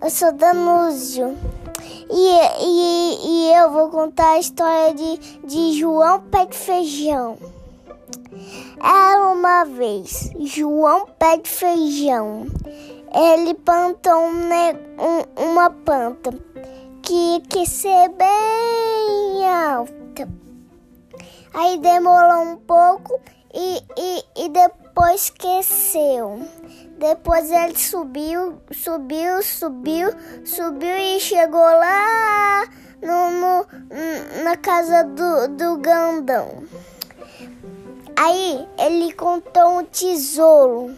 eu sou Danúzio. E, e, e eu vou contar a história de, de João Pé de Feijão. Era uma vez João Pé de Feijão. Ele plantou um, um, uma planta que quer ser bem alta. Aí demorou um pouco e, e, e depois esqueceu. Depois ele subiu, subiu, subiu, subiu e chegou lá no, no na casa do, do Gandão. Aí ele contou um tesouro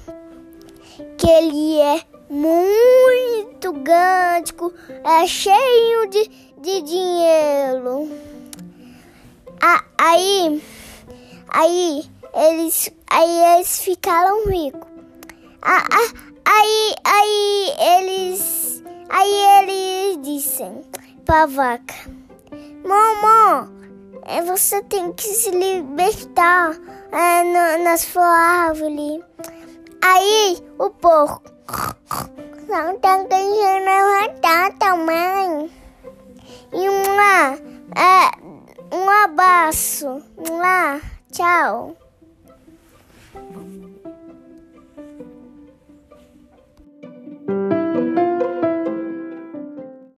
que ele é muito grande, é cheio de, de dinheiro. Aí, aí eles, aí eles ficaram ricos. Aí, aí eles, aí eles dizem para vaca, mamãe, é, você tem que se libertar é, no, nas árvores. Aí o porco, não tem que levantar também. E uma, é, um abraço. Lá, tchau. Bye.